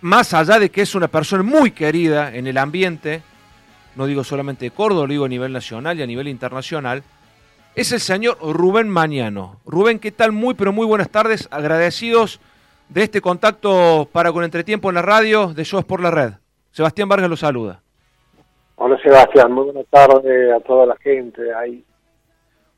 más allá de que es una persona muy querida en el ambiente, no digo solamente de Córdoba, lo digo a nivel nacional y a nivel internacional, es el señor Rubén Mañano. Rubén, ¿qué tal? Muy, pero muy buenas tardes. Agradecidos de este contacto para con Entretiempo en la radio de Shows por la Red. Sebastián Vargas lo saluda. Hola Sebastián, muy buenas tardes a toda la gente ahí.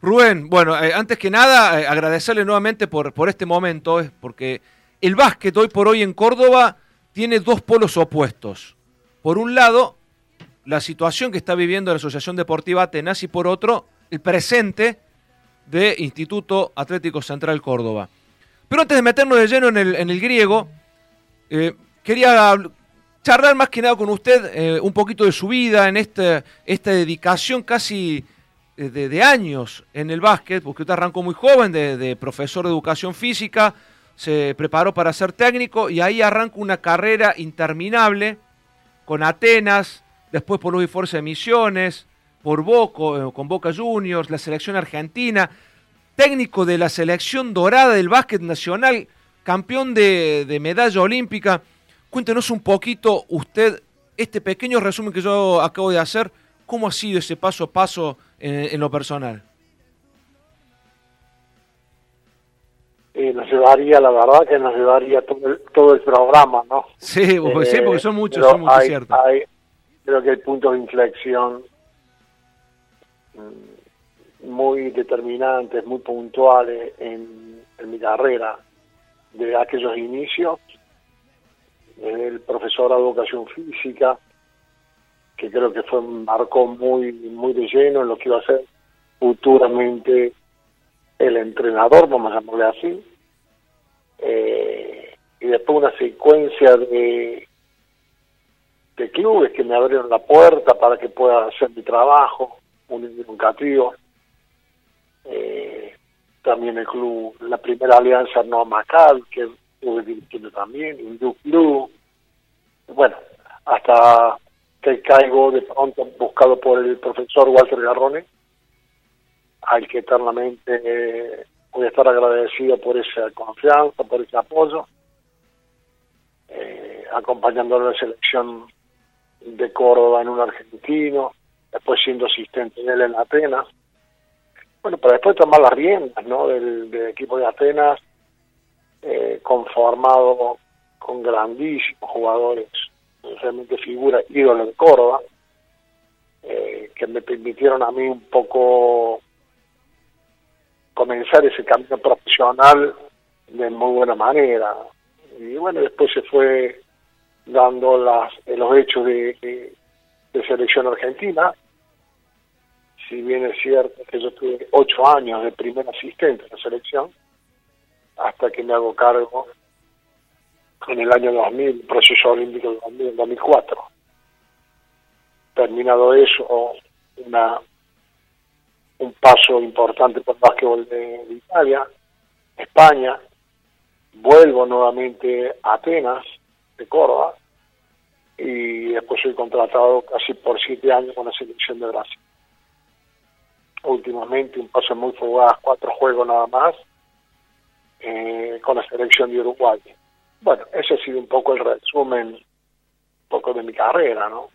Rubén, bueno, eh, antes que nada, eh, agradecerle nuevamente por, por este momento, eh, porque el básquet hoy por hoy en Córdoba tiene dos polos opuestos. Por un lado, la situación que está viviendo la Asociación Deportiva Atenas y por otro, el presente de Instituto Atlético Central Córdoba. Pero antes de meternos de lleno en el, en el griego, eh, quería charlar más que nada con usted eh, un poquito de su vida en esta, esta dedicación casi eh, de, años en el básquet, porque usted arrancó muy joven de, de, profesor de educación física, se preparó para ser técnico y ahí arranca una carrera interminable con Atenas, después por Luis Force de Misiones, por Boca, eh, con Boca Juniors, la selección argentina, técnico de la selección dorada del básquet nacional, campeón de, medalla olímpica. Cuéntenos un poquito usted, este pequeño resumen que yo acabo de hacer, ¿cómo ha sido ese paso a paso en, lo personal? Eh, nos llevaría, la verdad que nos llevaría todo el, todo el programa, ¿no? Sí, porque, sí, porque son muchos, son muchos, cierto. creo que hay puntos de inflexión muy determinantes, muy puntuales en, mi carrera de aquellos inicios, el profesor de educación física, que creo que fue marcó muy muy de lleno en lo que iba a ser futuramente el entrenador, vamos a llamarle así, eh, y después una secuencia de, clubes que me abrieron la puerta para que pueda hacer mi trabajo, un educativo. Eh, también el club, la primera alianza no Macal, que estuve dirigiendo también, Indu Club. Bueno, hasta que caigo de pronto buscado por el profesor Walter Garrone, al que eternamente eh, voy a estar agradecido por esa confianza, por ese apoyo, eh, acompañando la selección de Córdoba en un argentino, después siendo asistente de él en Atenas. Bueno, para después tomar las riendas ¿no? del, equipo de Atenas, eh, conformado con grandísimos jugadores, realmente figura ídolo de Córdoba, eh, que me permitieron a mí un poco comenzar ese camino profesional de muy buena manera. Y bueno, después se fue dando las, los hechos de, selección argentina. Si bien es cierto que yo tuve ocho años de primer asistente en la selección, hasta que me hago cargo en el año 2000, proceso olímpico del 2004. Terminado eso, una un paso importante por el básquetbol de, Italia, España, vuelvo nuevamente a Atenas, de Córdoba, y después soy contratado casi por siete años con la selección de Brasil. Últimamente un paso muy fugaz, cuatro juegos nada más, eh, con la selección de Uruguay. Bueno, ese ha sido un poco el resumen, un poco de mi carrera, ¿no?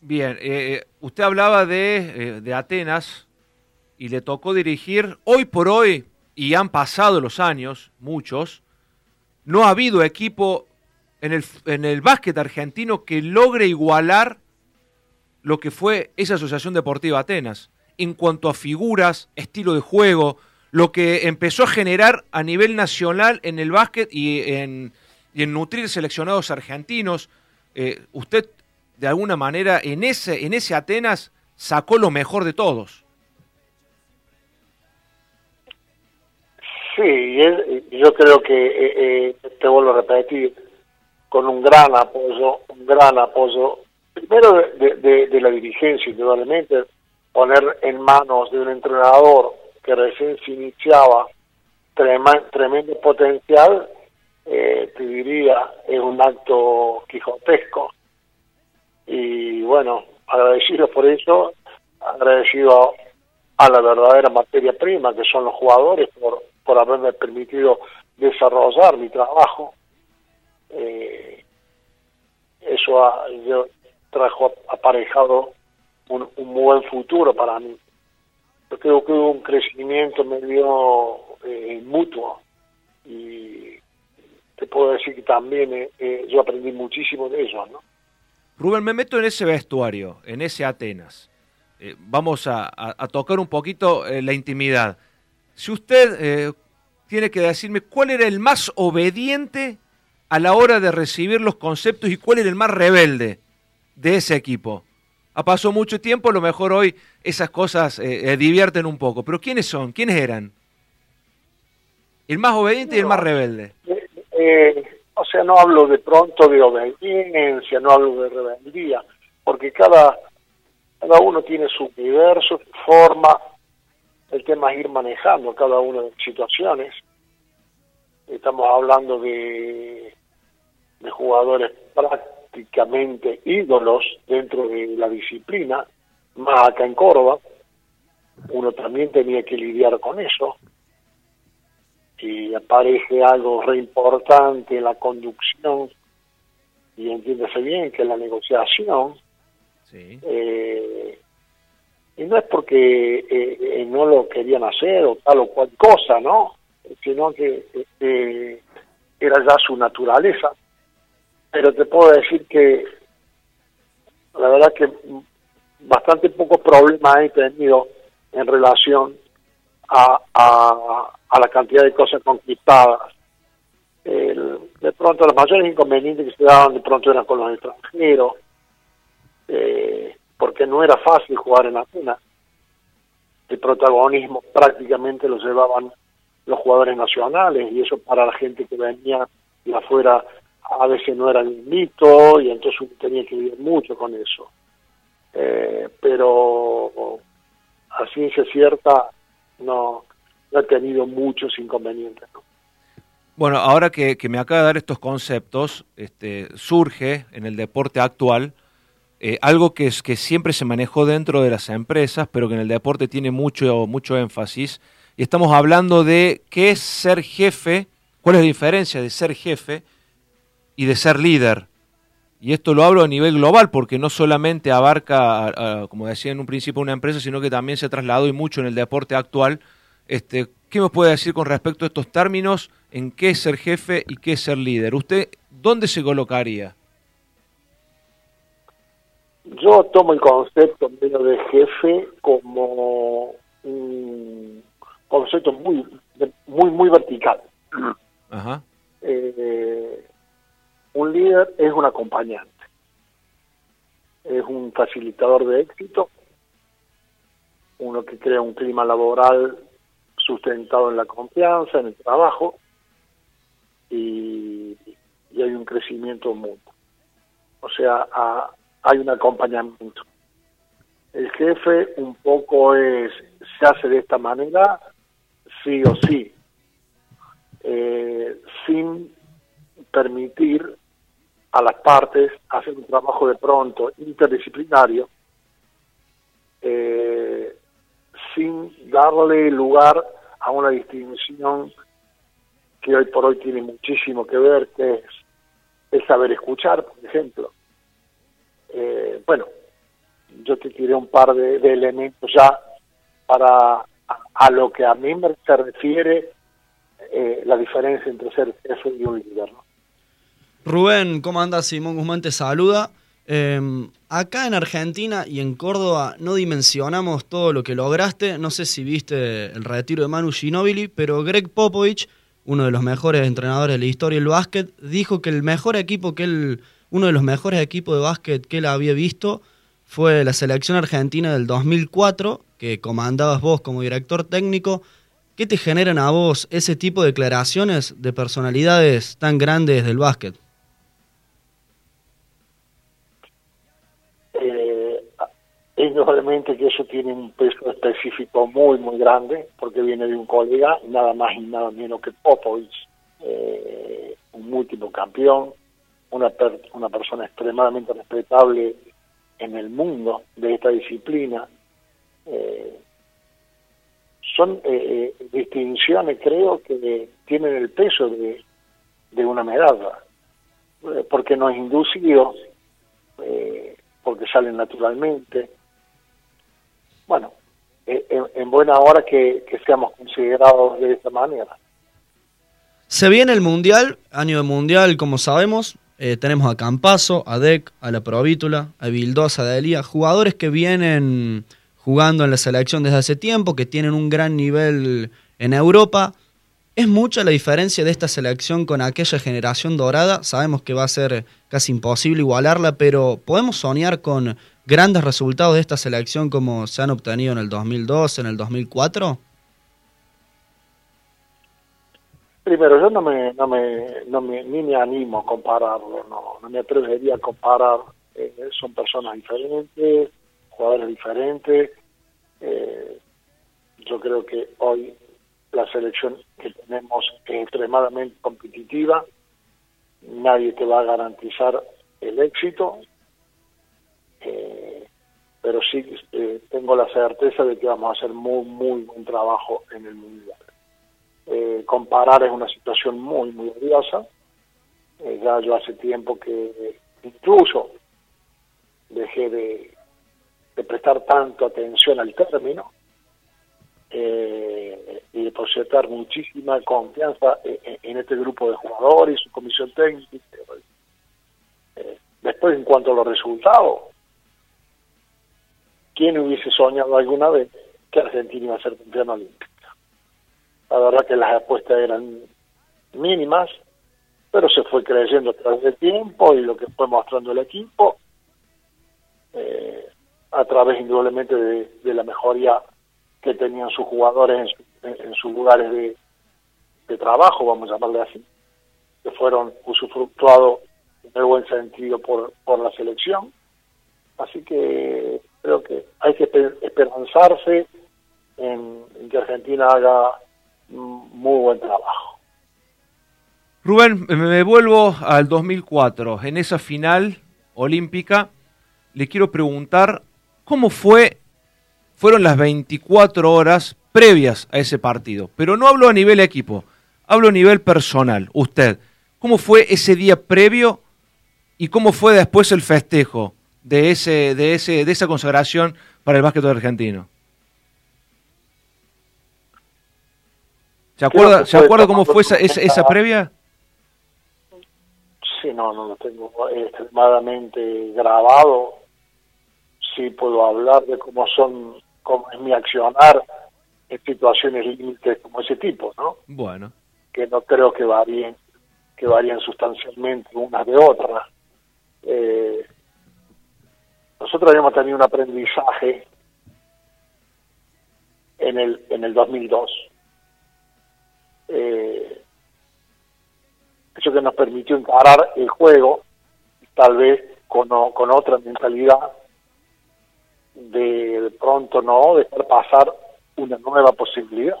Bien, eh, eh, usted hablaba de, de Atenas y le tocó dirigir hoy por hoy, y han pasado los años, muchos, no ha habido equipo en el, en el básquet argentino que logre igualar lo que fue esa Asociación Deportiva Atenas en cuanto a figuras, estilo de juego, lo que empezó a generar a nivel nacional en el básquet y en, y en nutrir seleccionados argentinos. Eh, usted, de alguna manera, en ese, en ese Atenas sacó lo mejor de todos. Sí, yo creo que, eh, eh, te vuelvo a repetir, con un gran apoyo, un gran apoyo, primero de, la dirigencia, indudablemente, poner en manos de un entrenador que recién se iniciaba tremendo potencial, eh, te diría, es un acto quijotesco. Y bueno, agradecido por eso, agradecido a la verdadera materia prima, que son los jugadores, por, por haberme permitido desarrollar mi trabajo eh, eso trajo aparejado un, buen futuro para mí. Yo creo que hubo un crecimiento medio eh, mutuo y te puedo decir que también eh, eh, yo aprendí muchísimo de ellos, ¿no? Rubén, me meto en ese vestuario, en ese Atenas. vamos a, tocar un poquito la intimidad. Si usted tiene que decirme cuál era el más obediente a la hora de recibir los conceptos y cuál era el más rebelde de ese equipo. Ha pasado mucho tiempo, a lo mejor hoy esas cosas eh, eh, divierten un poco, pero ¿quiénes son? ¿Quiénes eran? El más obediente y el más rebelde. Eh, o sea, no hablo de pronto de obediencia, no hablo de rebeldía, porque cada, cada uno tiene su universo, su forma, el tema es ir manejando cada una de las situaciones. Estamos hablando de, de jugadores prácticamente ídolos dentro de la disciplina, más acá en Córdoba. Uno también tenía que lidiar con eso. Y aparece algo re importante, la conducción, y entiéndase bien que la negociación, sí. eh, y no es porque eh, eh, no lo querían hacer o tal o cual cosa, ¿no? Sino que eh, era ya su naturaleza. Pero te puedo decir que la verdad que bastante pocos problemas he tenido en relación a, a, la cantidad de cosas conquistadas. de pronto, los mayores inconvenientes que se daban de pronto eran con los extranjeros. Eh, porque no era fácil jugar en Atenas. El protagonismo prácticamente lo llevaban los jugadores nacionales y eso para la gente que venía de afuera a veces no era el mito y entonces tenía que vivir mucho con eso. Eh, pero a ciencia cierta no, no he tenido muchos inconvenientes. Bueno, ahora que, que, me acaba de dar estos conceptos, este, surge en el deporte actual eh, algo que, es, que siempre se manejó dentro de las empresas, pero que en el deporte tiene mucho, mucho énfasis. Y estamos hablando de qué es ser jefe, cuál es la diferencia de ser jefe y de ser líder. Y esto lo hablo a nivel global porque no solamente abarca, como decía en un principio, una empresa, sino que también se ha trasladado y mucho en el deporte actual. Este, ¿Qué me puede decir con respecto a estos términos? ¿En qué es ser jefe y qué es ser líder? ¿Usted dónde se colocaría? Yo tomo el concepto medio de jefe como un concepto muy, muy, muy vertical. Eh, un líder es un acompañante, es un facilitador de éxito, uno que crea un clima laboral sustentado en la confianza, en el trabajo, y, y hay un crecimiento mutuo. O sea, a, hay un acompañamiento. El jefe un poco es, se hace de esta manera, sí o sí, eh, sin permitir a las partes hacer un trabajo de pronto interdisciplinario, eh, sin darle lugar a una distinción que hoy por hoy tiene muchísimo que ver, que es el saber escuchar, por ejemplo. Eh, bueno, yo te tiré un par de, elementos ya para a, lo que a mí me se refiere eh, la diferencia entre ser jefe y un líder. Rubén, ¿cómo andas? Simón Guzmán te saluda. Em, acá en Argentina y en Córdoba no dimensionamos todo lo que lograste. No sé si viste el retiro de Manu Ginóbili, pero Greg Popovich, uno de los mejores entrenadores de la historia del básquet, dijo que el mejor equipo que él uno de los mejores equipos de básquet que él había visto fue la selección argentina del 2004, que comandabas vos como director técnico. ¿Qué te generan a vos ese tipo de declaraciones de personalidades tan grandes del básquet? Eh, indudablemente que eso tiene un peso específico muy, muy grande, porque viene de un colega, nada más y nada menos que Popovich, eh, un múltiplo campeón, una, una persona extremadamente respetable en el mundo de esta disciplina. Eh, son eh, eh, distinciones, creo, que tienen el peso de, de una medalla, porque nos inducido porque salen naturalmente. Bueno, eh, en, buena hora que, seamos considerados de esta manera. Se viene el Mundial, año de Mundial, como sabemos. Eh, tenemos a Campazo, a Dec, a La Provítula, a Vildosa, a Delia, jugadores que vienen jugando en la selección desde hace tiempo, que tienen un gran nivel en Europa. ¿Es mucha la diferencia de esta selección con aquella generación dorada? Sabemos que va a ser casi imposible igualarla, pero ¿podemos soñar con grandes resultados de esta selección como se han obtenido en el 2002, en el 2004? Primero, yo no me, no me, no me, ni me animo a compararlo, no, no me atrevería a comparar. Eh, son personas diferentes, jugadores diferentes. Eh, yo creo que hoy la selección que tenemos es extremadamente competitiva, nadie te va a garantizar el éxito, eh, pero sí eh, tengo la certeza de que vamos a hacer muy, muy buen trabajo en el Mundial. Eh, comparar es una situación muy, muy odiosa. ya yo hace tiempo que incluso dejé de, de prestar tanto atención al término eh, y depositar muchísima confianza en, este grupo de jugadores y su comisión técnica. Eh, después, en cuanto a los resultados, ¿quién hubiese soñado alguna vez que Argentina iba a ser campeón olímpico? La verdad que las apuestas eran mínimas, pero se fue creciendo a través del tiempo y lo que fue mostrando el equipo, eh, a través indudablemente de la mejoría que tenían sus jugadores en, sus lugares de, trabajo, vamos a llamarle así, que fueron usufructuados en el buen sentido por, por la selección. Así que creo que hay que esperanzarse en, que Argentina haga muy buen trabajo. Rubén, me vuelvo al 2004. En esa final olímpica, le quiero preguntar cómo fue fueron las 24 horas previas a ese partido. Pero no hablo a nivel equipo, hablo a nivel personal. Usted, ¿cómo fue ese día previo y cómo fue después el festejo de, ese, de, ese, de esa consagración para el básquet argentino? ¿Se acuerda, ¿se acuerda cómo fue esa, esa, previa? Sí, no, no lo tengo extremadamente grabado. Sí puedo hablar de cómo son como es mi accionar en situaciones límites como ese tipo, ¿no? Bueno. Que no creo que varíen, que varían sustancialmente unas de otras. Eh, nosotros habíamos tenido un aprendizaje en el, en el 2002. Eh, eso que nos permitió encarar el juego, tal vez con, con otra mentalidad, de, pronto no dejar pasar una nueva posibilidad.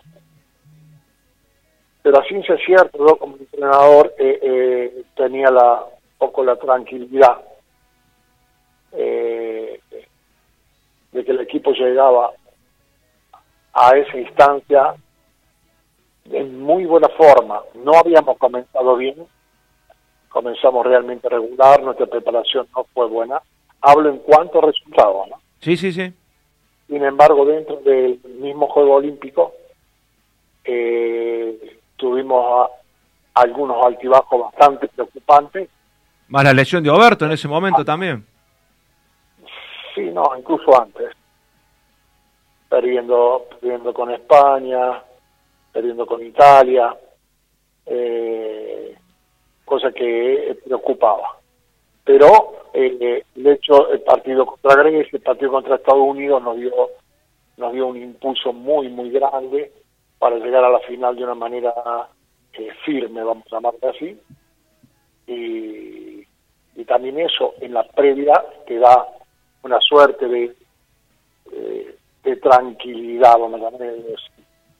Pero a ciencia cierta, yo como entrenador eh, eh, tenía la poco la tranquilidad eh, de que el equipo llegaba a esa instancia en muy buena forma. No habíamos comenzado bien, comenzamos realmente regular, nuestra preparación no fue buena. Hablo en cuanto a resultados, ¿no? Sí, sí, sí. Sin embargo, dentro del mismo Juego Olímpico, eh, tuvimos algunos altibajos bastante preocupantes. Más la lesión de Oberto en ese momento también. Sí, no, incluso antes. Perdiendo, perdiendo con España, perdiendo con Italia, eh, cosa que preocupaba. Pero eh, de hecho el partido contra Grecia, el partido contra Estados Unidos nos dio, nos dio un impulso muy, muy grande para llegar a la final de una manera eh, firme, vamos a llamarle así. Y, también eso en la previa te da una suerte de, eh, de tranquilidad, vamos a llamarle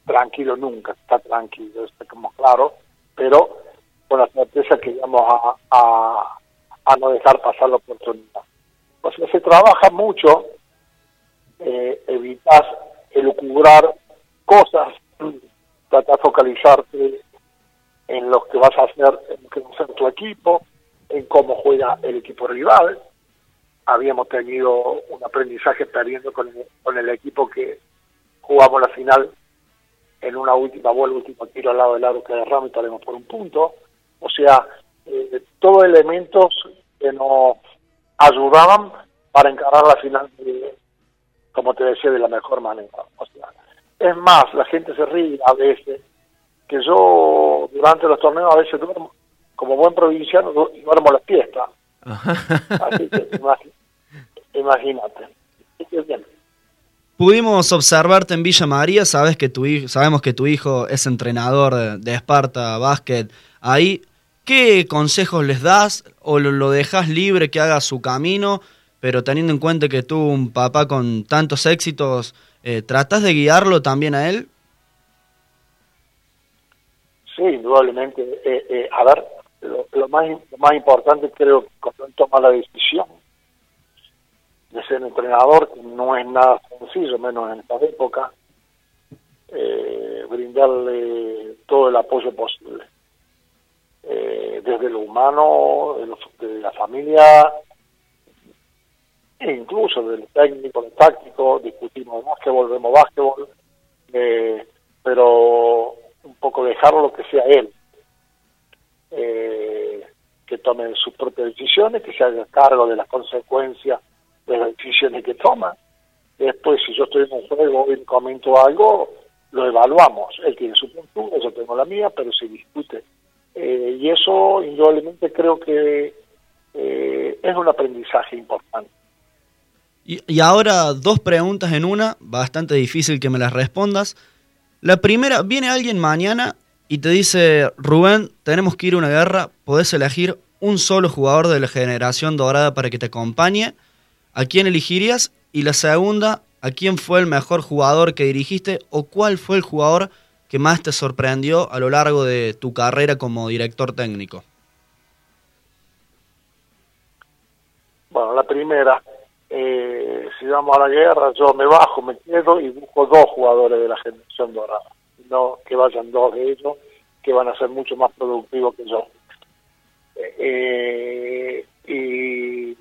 tranquilo nunca, está tranquilo, está como claro, pero con la certeza que vamos a a no dejar pasar la oportunidad. O sea, se trabaja mucho, eh, evitas elucubrar cosas, tratar de focalizarte en lo que vas a hacer, en lo que va a hacer tu equipo, en cómo juega el equipo rival, habíamos tenido un aprendizaje perdiendo con el, con el equipo que jugamos la final en una última vuelta, último tiro al lado del aro que agarramos y perdemos por un punto. O sea, eh, todos elementos que nos ayudaban para encarar la final, como te decía, de la mejor manera. O sea, es más, la gente se ríe a veces, que yo durante los torneos a veces duermo, como buen provinciano, duermo la fiesta. Así que imagínate. Pudimos observarte en Villa María, sabes que tu hijo, sabemos que tu hijo es entrenador de, Esparta Básquet. Ahí, ¿qué consejos les das o lo, dejas libre que haga su camino? Pero teniendo en cuenta que tú, un papá con tantos éxitos, eh, ¿tratas de guiarlo también a él? Sí, indudablemente. Eh, eh, a ver, lo, más, lo más importante creo que cuando él toma la decisión de ser entrenador, que no es nada sencillo, menos en esta época, eh, brindarle todo el apoyo posible. Eh, desde lo humano, de, la familia, e incluso del técnico, del táctico, discutimos de básquetbol, vemos básquetbol, eh, pero un poco dejarlo que sea él, que tome sus propias decisiones, que se haga cargo de las consecuencias de las decisiones que toma. Después, si yo estoy en un juego y comento algo, lo evaluamos. Él tiene su postura, yo tengo la mía, pero se discute. Eh, y eso, indudablemente, creo que eh, es un aprendizaje importante. Y, y ahora dos preguntas en una, bastante difícil que me las respondas. La primera, viene alguien mañana y te dice, Rubén, tenemos que ir a una guerra, podés elegir un solo jugador de la generación dorada para que te acompañe ¿a quién elegirías? Y la segunda, ¿a quién fue el mejor jugador que dirigiste o cuál fue el jugador que más te sorprendió a lo largo de tu carrera como director técnico? Bueno, la primera, eh, si vamos a la guerra, yo me bajo, me quedo y busco dos jugadores de la generación dorada. No que vayan dos de ellos, que van a ser mucho más productivos que yo. Eh, y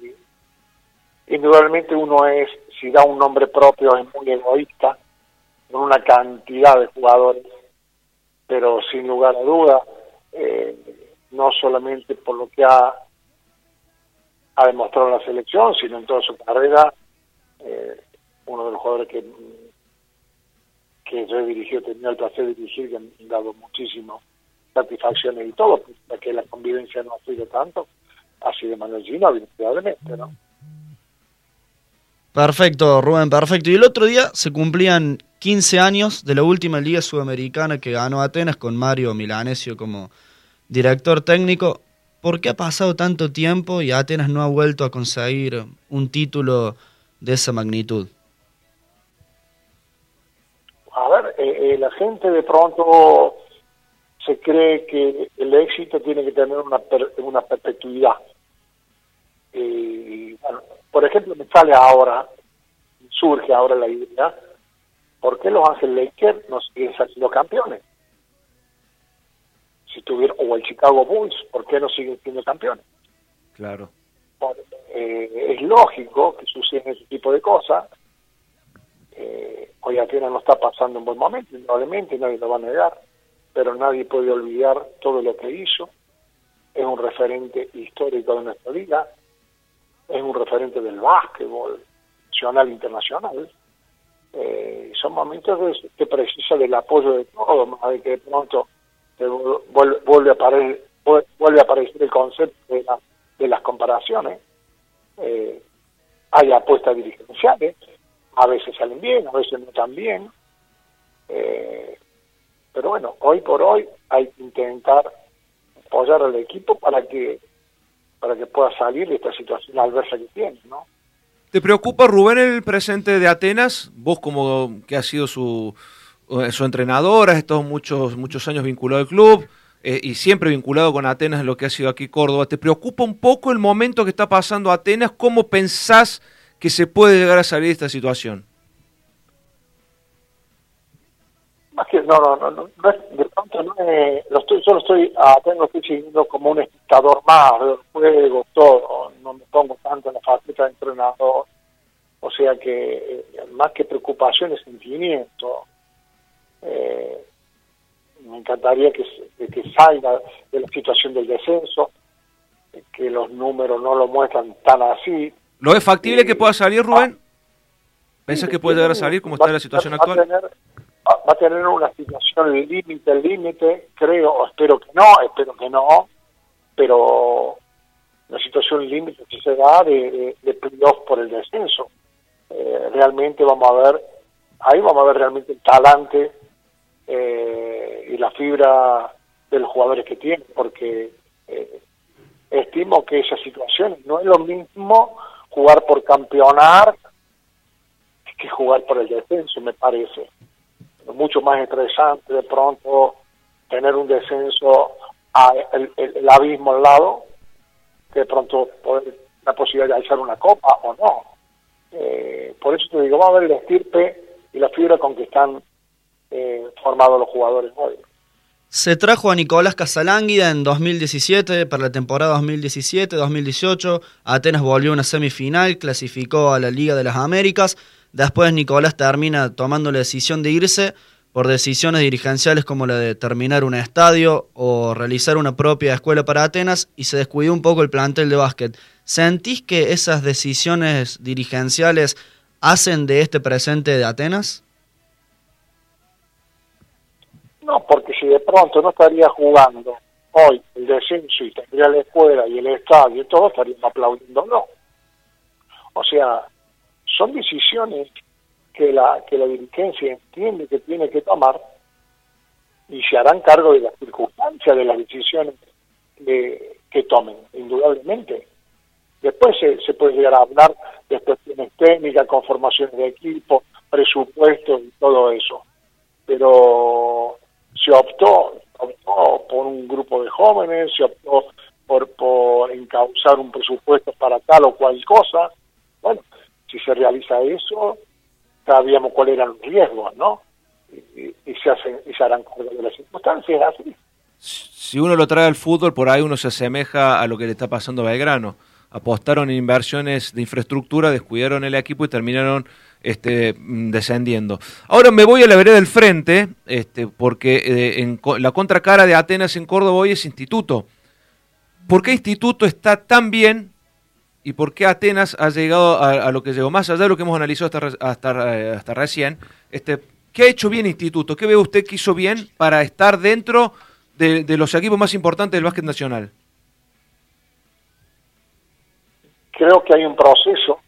indudablemente uno es, si da un nombre propio, es muy egoísta, con una cantidad de jugadores, pero sin lugar a duda, eh, no solamente por lo que ha, ha demostrado la selección, sino en toda su carrera, eh, uno de los jugadores que, que yo he dirigido, he tenido el placer de dirigir, que han dado muchísimo satisfacciones y todo, porque que la convivencia no ha sido tanto, ha sido Manuel Gino, evidentemente, ¿no? Perfecto, Rubén, perfecto. Y el otro día se cumplían 15 años de la última Liga Sudamericana que ganó Atenas con Mario Milanesio como director técnico. ¿Por qué ha pasado tanto tiempo y Atenas no ha vuelto a conseguir un título de esa magnitud? A ver, eh, eh, la gente de pronto se cree que el éxito tiene que tener una, una perpetuidad. Y bueno, por ejemplo, me sale ahora, surge ahora la idea, ¿por qué los Ángeles Lakers no siguen saliendo campeones? Si tuvieron, o el Chicago Bulls, ¿por qué no siguen siendo campeones? Claro. Eh, es lógico que suceden ese tipo de cosas. Eh, hoy Atenas no está pasando un buen momento, probablemente nadie lo va a negar, pero nadie puede olvidar todo lo que hizo. Es un referente histórico de nuestra vida es un referente del básquetbol nacional e internacional. Eh, son momentos que precisa del apoyo de todos, más de que de pronto vuelve, a aparecer, vuelve a aparecer el concepto de, de las comparaciones. Eh, hay apuestas dirigenciales, a veces salen bien, a veces no tan bien. Eh, pero bueno, hoy por hoy hay que intentar apoyar al equipo para que para que pueda salir de esta situación adversa que tiene, ¿no? ¿Te preocupa, Rubén, el presente de Atenas? Vos como que has sido su, eh, su entrenador, has estado muchos, muchos años vinculado al club eh, y siempre vinculado con Atenas en lo que ha sido aquí Córdoba. ¿Te preocupa un poco el momento que está pasando Atenas? ¿Cómo pensás que se puede llegar a salir de esta situación? Más que, no, no, no, no, de pronto no es, lo estoy, yo lo estoy, a tengo siguiendo como un espectador más del juego, todo, no me pongo tanto en la faceta de entrenador. O sea que eh, más que preocupación es sentimiento. Eh, me encantaría que, que salga de la situación del descenso, que los números no lo muestran tan así. ¿Lo es factible que pueda salir, Rubén? ¿Piensas que puede llegar a salir como está la situación actual? Va a tener una situación límite, límite, creo, espero que no, espero que no, pero una situación límite que se da de, de, por el descenso. Eh, realmente vamos a ver, ahí vamos a ver realmente el talante eh, y la fibra de los jugadores que tienen, porque eh, estimo que esa situación no es lo mismo jugar por campeonar que jugar por el descenso, me parece mucho más estresante de pronto tener un descenso a el, abismo al lado que de pronto poder la posibilidad de alzar una copa o no. Eh, por eso te digo, vamos a ver el estirpe y la fibra con que están eh, formados los jugadores hoy. Se trajo a Nicolás Casalánguida en 2017 para la temporada 2017-2018. Atenas volvió a una semifinal, clasificó a la Liga de las Américas. Después Nicolás termina tomando la decisión de irse por decisiones dirigenciales como la de terminar un estadio o realizar una propia escuela para Atenas y se descuidó un poco el plantel de básquet. ¿Sentís que esas decisiones dirigenciales hacen de este presente de Atenas? No, porque si de pronto no estaría jugando hoy el descenso tendría la escuela y el estadio y todo, estaríamos aplaudiendo no. O sea, son decisiones que la, que la dirigencia entiende que tiene que tomar y se harán cargo de las circunstancias de las decisiones que tomen, indudablemente. Después se, se puede llegar a hablar de cuestiones técnicas, conformaciones de equipo, presupuestos y todo eso. Pero se optó, optó por un grupo de jóvenes, se optó por, por encauzar un presupuesto para tal o cual cosa. Bueno, si se realiza eso, sabíamos cuáles eran los riesgos, ¿no? Y, se, hacen, y se harán de las circunstancias, así. Si uno lo trae al fútbol, por ahí uno se asemeja a lo que le está pasando a Belgrano. Apostaron en inversiones de infraestructura, descuidaron el equipo y terminaron este, mm, descendiendo. Ahora me voy a la vereda del frente, este, porque eh, en la contracara de Atenas en Córdoba hoy es Instituto. ¿Por qué Instituto está tan bien y por qué Atenas ha llegado a, lo que llegó, más allá de lo que hemos analizado hasta, hasta, hasta recién. Este, ¿Qué ha hecho bien Instituto? ¿Qué ve usted que hizo bien para estar dentro de, los equipos más importantes del básquet nacional? Creo que hay un proceso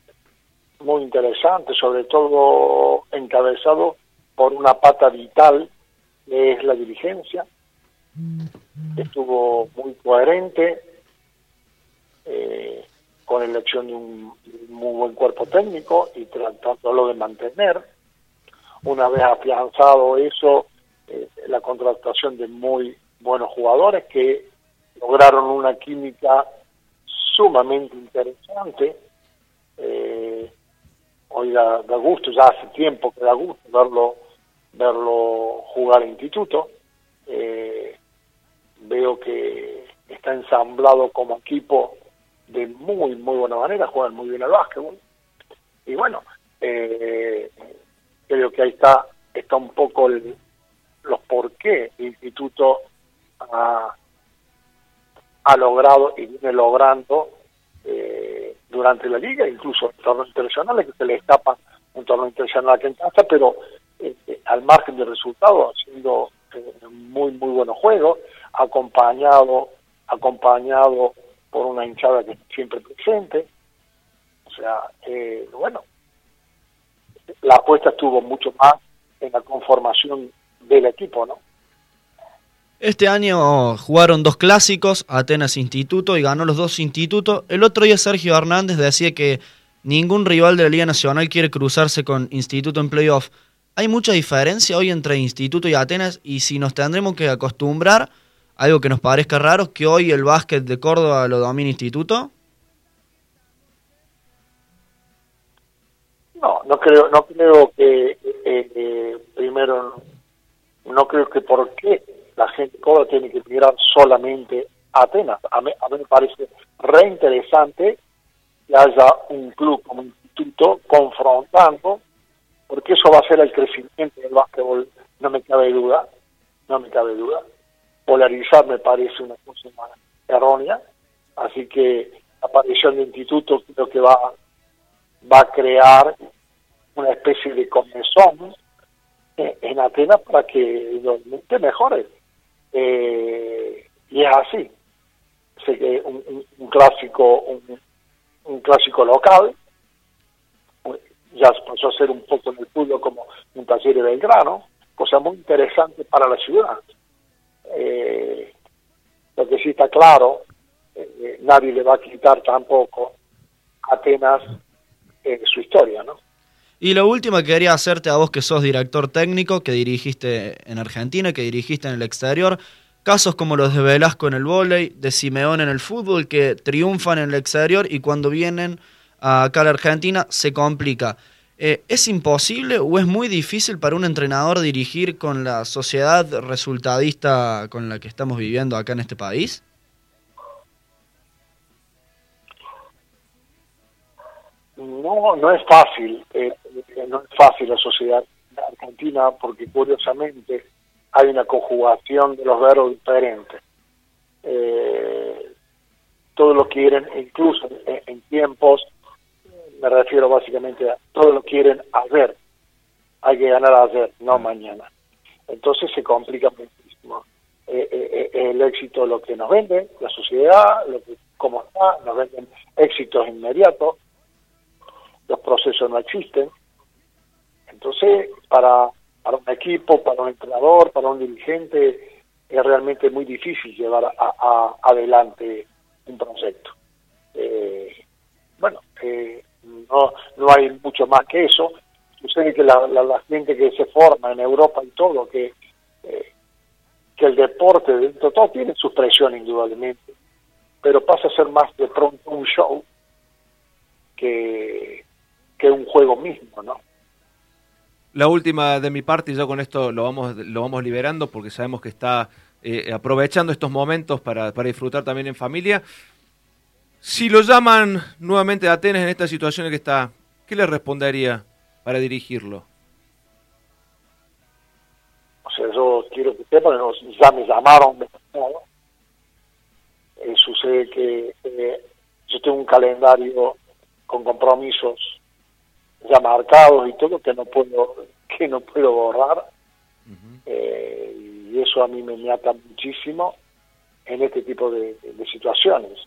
muy interesante, sobre todo encabezado por una pata vital, que es la dirigencia. Estuvo muy coherente. Eh, con elección de un, muy buen cuerpo técnico y tratándolo de mantener. Una vez afianzado eso, eh, la contratación de muy buenos jugadores que lograron una química sumamente interesante. Eh, hoy da, gusto, ya hace tiempo que da gusto verlo, verlo jugar en instituto. Eh, veo que está ensamblado como equipo de muy, muy buena manera, juegan muy bien al básquetbol. Y bueno, eh, creo que ahí está, está un poco los por qué el instituto ha, logrado y viene logrando eh, durante la liga, incluso en torneos internacionales, que se le escapa un torneo internacional que en casa, pero eh, al margen de resultados, haciendo muy, muy buenos juegos, acompañado, acompañado por una hinchada que siempre presente. O sea, eh, bueno, la apuesta estuvo mucho más en la conformación del equipo, ¿no? Este año jugaron dos clásicos, Atenas Instituto, y ganó los dos institutos. El otro día Sergio Hernández decía que ningún rival de la Liga Nacional quiere cruzarse con Instituto en playoff. ¿Hay mucha diferencia hoy entre Instituto y Atenas? Y si nos tendremos que acostumbrar algo que nos parezca raro, que hoy el básquet de Córdoba lo domina Instituto? No, no creo, no creo que eh, eh, primero no creo que por qué la gente Córdoba tiene que mirar solamente a Atenas. A mí, a mí me parece re interesante que haya un club como instituto confrontando, porque eso va a ser el crecimiento del básquetbol, no me cabe duda, no me cabe duda. Polarizar me parece una cosa errónea, así que la aparición del instituto creo que va, va a crear una especie de comezón en Atenas para que realmente mejore. Eh, y es así. Sé que un, clásico, un, clásico local, ya pasó a ser un poco en el fútbol como un taller de Belgrano, cosa muy interesante para la ciudad. Eh, lo que sí está claro, eh, nadie le va a quitar tampoco Atenas su historia, ¿no? Y lo último que quería hacerte a vos que sos director técnico, que dirigiste en Argentina, que dirigiste en el exterior, casos como los de Velasco en el vóley, de Simeón en el fútbol, que triunfan en el exterior y cuando vienen acá a la Argentina se complica. Eh, ¿Es imposible o es muy difícil para un entrenador dirigir con la sociedad resultadista con la que estamos viviendo acá en este país? No, no es fácil. Eh, no es fácil la sociedad argentina porque curiosamente hay una conjugación de los verbos diferentes. Eh, todos lo quieren, incluso en, tiempos, me refiero básicamente a todos lo quieren hacer. Hay que ganar ayer, no mañana. Entonces se complica muchísimo. Eh, eh, eh, el éxito lo que nos venden, la sociedad, lo que, cómo está, nos venden éxitos inmediatos, los procesos no existen, entonces, para, para un equipo, para un entrenador, para un dirigente, es realmente muy difícil llevar a, adelante un proyecto. Eh, bueno, eh, no, no hay mucho más que eso. Sucede que la, la, gente que se forma en Europa y todo, que, eh, que el deporte dentro todo tiene su presión indudablemente, pero pasa a ser más de pronto un show que, que un juego mismo, ¿no? La última de mi parte, y ya con esto lo vamos, lo vamos liberando porque sabemos que está eh, aprovechando estos momentos para, para, disfrutar también en familia. Si lo llaman nuevamente a Atenas en esta situación en que está, ¿qué le respondería para dirigirlo? O sea, yo quiero que sepan, ya me llamaron, eh, sucede que eh, yo tengo un calendario con compromisos ya marcados y todo que no puedo que no puedo borrar. Eh, y eso a mí me mata muchísimo en este tipo de, situaciones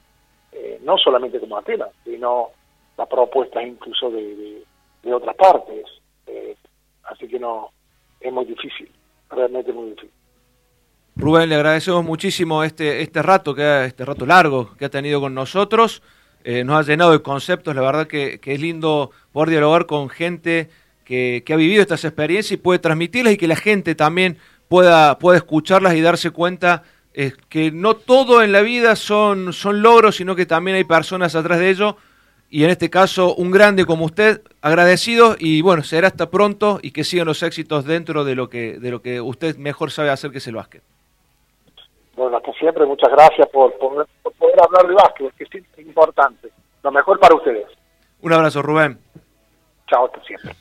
eh, no solamente como Atenas sino las propuestas incluso de, otras partes. Eh, así que no es muy difícil realmente muy difícil. Rubén le agradecemos muchísimo este este rato que este rato largo que ha tenido con nosotros. Eh, nos ha llenado de conceptos, la verdad que, es lindo poder dialogar con gente que, ha vivido estas experiencias y puede transmitirlas y que la gente también pueda, pueda escucharlas y darse cuenta eh, que no todo en la vida son, son logros, sino que también hay personas atrás de ello. Y en este caso, un grande como usted, agradecido y bueno, será hasta pronto y que sigan los éxitos dentro de lo que, de lo que usted mejor sabe hacer, que es el básquet. Bueno, hasta siempre, muchas gracias por, poder hablar de básquet, que es importante. Lo mejor para ustedes. Un abrazo, Rubén. Chao, hasta siempre.